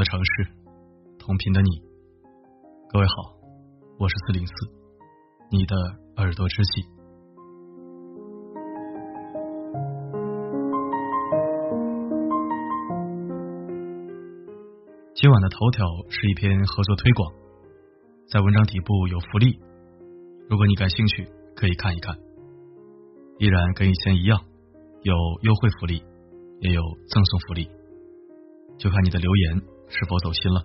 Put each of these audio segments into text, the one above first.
的城市，同频的你。各位好，我是四零四，你的耳朵知己。今晚的头条是一篇合作推广，在文章底部有福利，如果你感兴趣，可以看一看。依然跟以前一样，有优惠福利，也有赠送福利，就看你的留言是否走心了。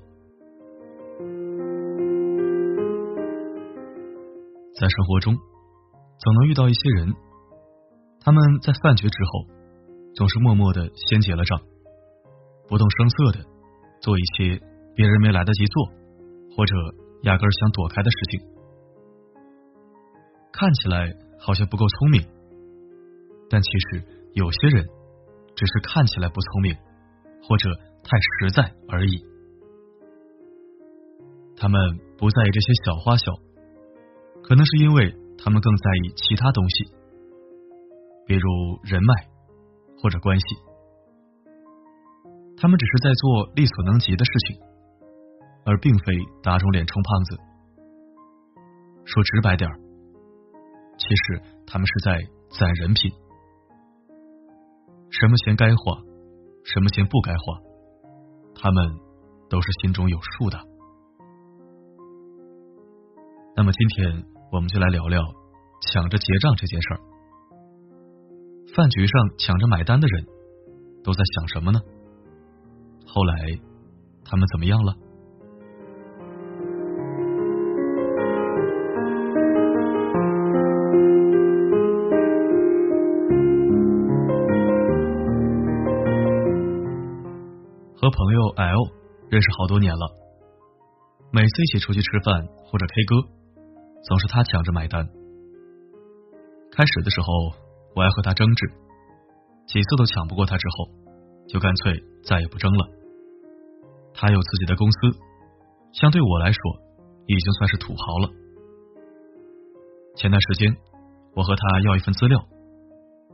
在生活中，总能遇到一些人，他们在饭局之后，总是默默的先结了账，不动声色的做一些别人没来得及做，或者压根想躲开的事情，看起来好像不够聪明，但其实有些人只是看起来不聪明，或者太实在而已。他们不在意这些小花小。可能是因为他们更在意其他东西，比如人脉或者关系。他们只是在做力所能及的事情，而并非打肿脸充胖子。说直白点儿，其实他们是在攒人品。什么钱该花，什么钱不该花，他们都是心中有数的。那么今天。我们就来聊聊抢着结账这件事儿。饭局上抢着买单的人都在想什么呢？后来他们怎么样了？朋友 L 认识好多年了，每次一起出去吃饭或者 K 歌。总是他抢着买单。开始的时候，我还和他争执，几次都抢不过他，之后就干脆再也不争了。他有自己的公司，相对我来说已经算是土豪了。前段时间，我和他要一份资料，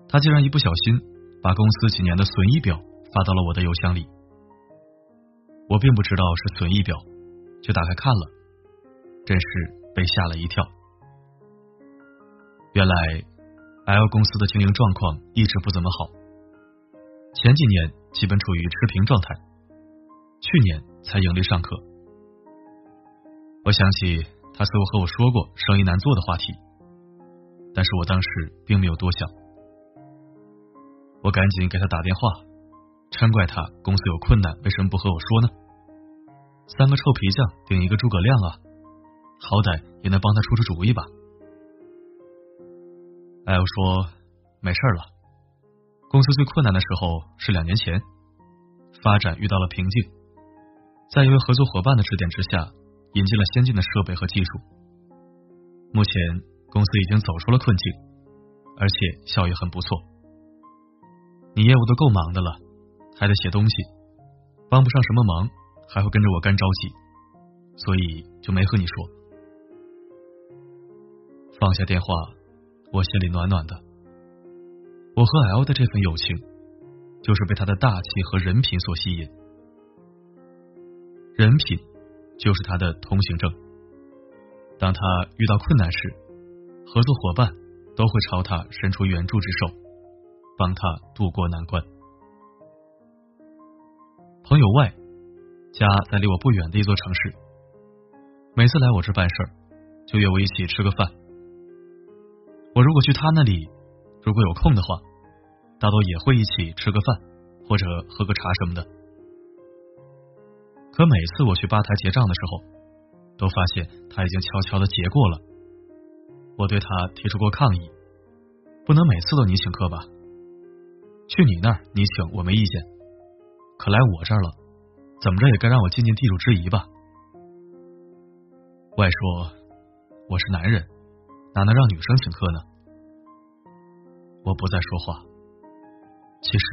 他竟然一不小心把公司几年的损益表发到了我的邮箱里。我并不知道是损益表，就打开看了，真是。被吓了一跳。原来，L 公司的经营状况一直不怎么好，前几年基本处于持平状态，去年才盈利上课。我想起他似乎和我说过生意难做的话题，但是我当时并没有多想。我赶紧给他打电话，嗔怪他公司有困难，为什么不和我说呢？三个臭皮匠顶一个诸葛亮啊！好歹也能帮他出出主意吧。艾欧说：“没事了，公司最困难的时候是两年前，发展遇到了瓶颈，在一位合作伙伴的指点之下，引进了先进的设备和技术。目前公司已经走出了困境，而且效益很不错。你业务都够忙的了，还得写东西，帮不上什么忙，还会跟着我干着急，所以就没和你说。”放下电话，我心里暖暖的。我和 L 的这份友情，就是被他的大气和人品所吸引。人品就是他的通行证。当他遇到困难时，合作伙伴都会朝他伸出援助之手，帮他渡过难关。朋友外家在离我不远的一座城市，每次来我这办事，就约我一起吃个饭。我如果去他那里，如果有空的话，大多也会一起吃个饭或者喝个茶什么的。可每次我去吧台结账的时候，都发现他已经悄悄的结过了。我对他提出过抗议，不能每次都你请客吧？去你那儿你请我没意见，可来我这儿了，怎么着也该让我尽尽地主之谊吧？外说我是男人。哪能让女生请客呢？我不再说话。其实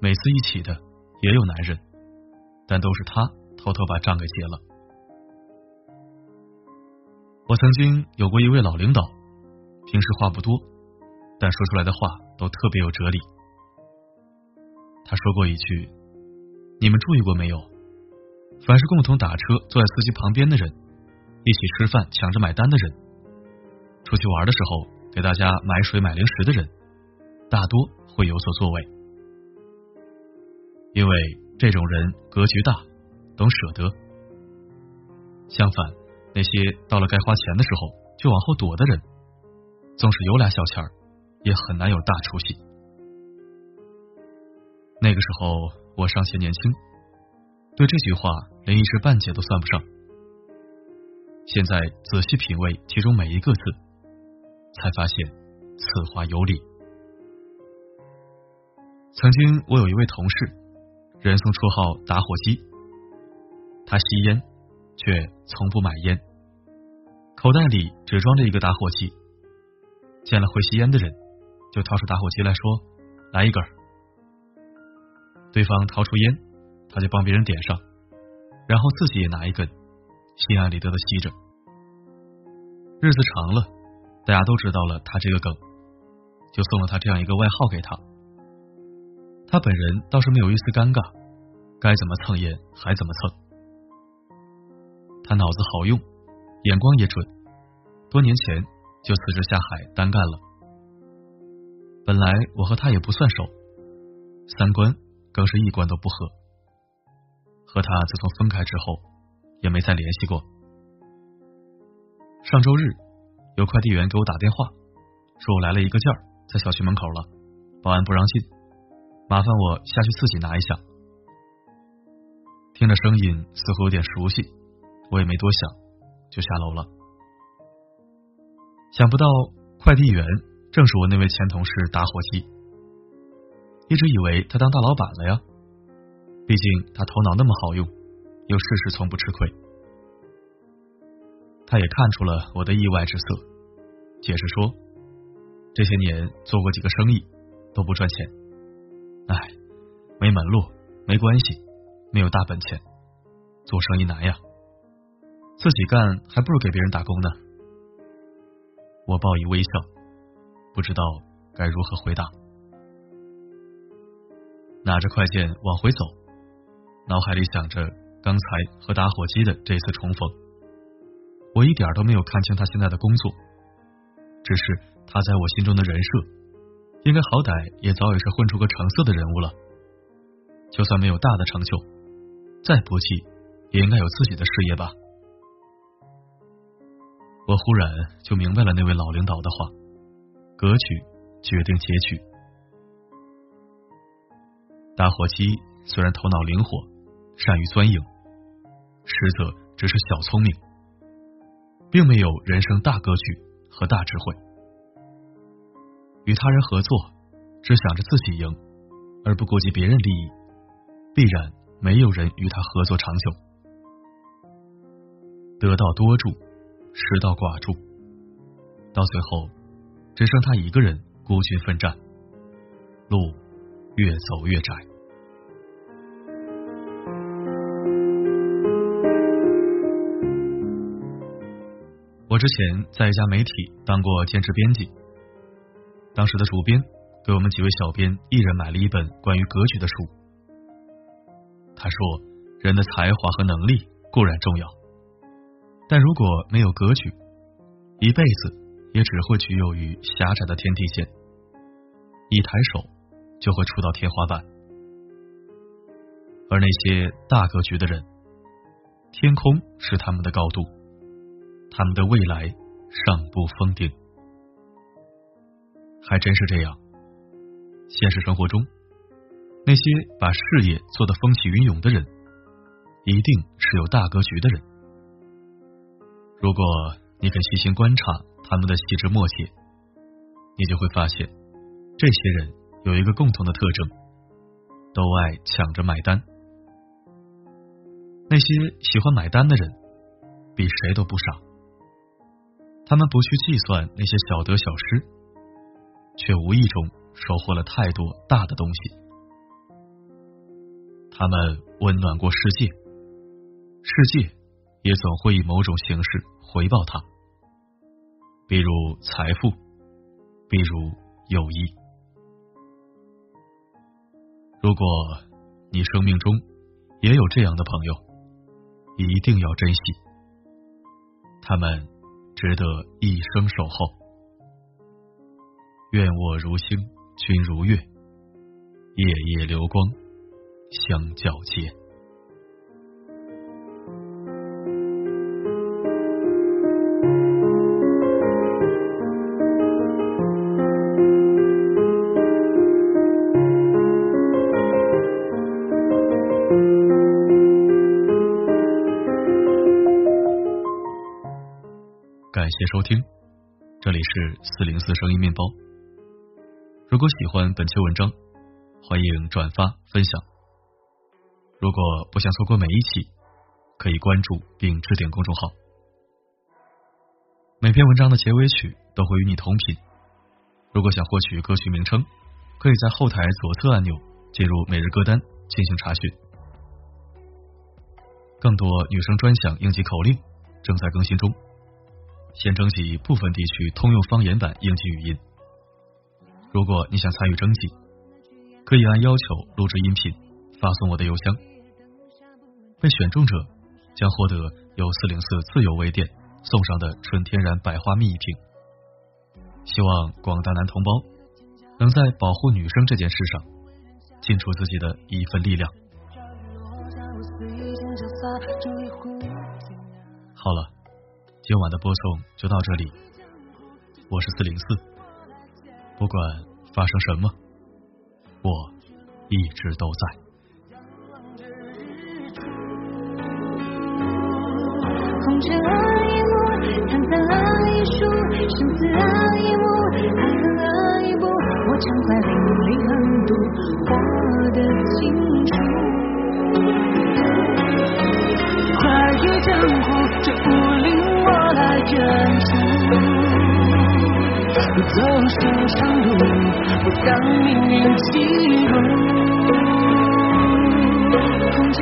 每次一起的也有男人，但都是他偷偷把账给结了。我曾经有过一位老领导，平时话不多，但说出来的话都特别有哲理。他说过一句：“你们注意过没有？凡是共同打车坐在司机旁边的人，一起吃饭抢着买单的人，出去玩的时候给大家买水买零食的人，大多会有所作为，因为这种人格局大，懂舍得。相反，那些到了该花钱的时候就往后躲的人，纵使有俩小钱儿，也很难有大出息。那个时候我尚且年轻，对这句话连一知半解都算不上。现在仔细品味其中每一个字，才发现此话有理。曾经我有一位同事，人送绰号“打火机”，他吸烟，却从不买烟，口袋里只装着一个打火机。见了会吸烟的人，就掏出打火机来说：“来一根。”对方掏出烟，他就帮别人点上，然后自己也拿一根，心安理得的吸着。日子长了，大家都知道了他这个梗，就送了他这样一个外号给他。他本人倒是没有一丝尴尬，该怎么蹭烟还怎么蹭。他脑子好用，眼光也准，多年前就辞职下海单干了。本来我和他也不算熟，三观。更是一关都不合，和他自从分开之后，也没再联系过。上周日，有快递员给我打电话，说我来了一个件儿，在小区门口了，保安不让进，麻烦我下去自己拿一下。听着声音似乎有点熟悉，我也没多想，就下楼了。想不到快递员正是我那位前同事打火机。一直以为他当大老板了呀，毕竟他头脑那么好用，又事事从不吃亏。他也看出了我的意外之色，解释说，这些年做过几个生意都不赚钱，哎，没门路，没关系，没有大本钱，做生意难呀，自己干还不如给别人打工呢。我报以微笑，不知道该如何回答。拿着快件往回走，脑海里想着刚才和打火机的这次重逢。我一点都没有看清他现在的工作，只是他在我心中的人设，应该好歹也早已是混出个成色的人物了。就算没有大的成就，再不济也应该有自己的事业吧。我忽然就明白了那位老领导的话：格局决定结局。打火机虽然头脑灵活，善于钻营，实则只是小聪明，并没有人生大格局和大智慧。与他人合作，只想着自己赢，而不顾及别人利益，必然没有人与他合作长久。得道多助，失道寡助，到最后只剩他一个人孤军奋战，路。越走越窄。我之前在一家媒体当过兼职编辑，当时的主编给我们几位小编一人买了一本关于格局的书。他说：“人的才华和能力固然重要，但如果没有格局，一辈子也只会局囿于狭窄的天地间。一抬手。”就会触到天花板，而那些大格局的人，天空是他们的高度，他们的未来尚不封顶。还真是这样，现实生活中，那些把事业做得风起云涌的人，一定是有大格局的人。如果你肯细心观察他们的细枝末节，你就会发现，这些人。有一个共同的特征，都爱抢着买单。那些喜欢买单的人，比谁都不傻。他们不去计算那些小得小失，却无意中收获了太多大的东西。他们温暖过世界，世界也总会以某种形式回报他，比如财富，比如友谊。如果你生命中也有这样的朋友，一定要珍惜，他们值得一生守候。愿我如星，君如月，夜夜流光相皎洁。收听，这里是四零四声音面包。如果喜欢本期文章，欢迎转发分享。如果不想错过每一期，可以关注并置顶公众号。每篇文章的结尾曲都会与你同频。如果想获取歌曲名称，可以在后台左侧按钮进入每日歌单进行查询。更多女生专享应急口令正在更新中。先征集部分地区通用方言版应急语音。如果你想参与征集，可以按要求录制音频，发送我的邮箱。被选中者将获得由四零四自由微店送上的纯天然百花蜜一瓶。希望广大男同胞能在保护女生这件事上尽出自己的一份力量。好了。今晚的播送就到这里，我是四零四，不管发生什么，我一直都在。红尘啊一幕，沧桑啊一树，生死啊一幕，爱恨啊一部，我常在淋漓横渡，活得清楚。不走寻常路，不让命运起舞。空间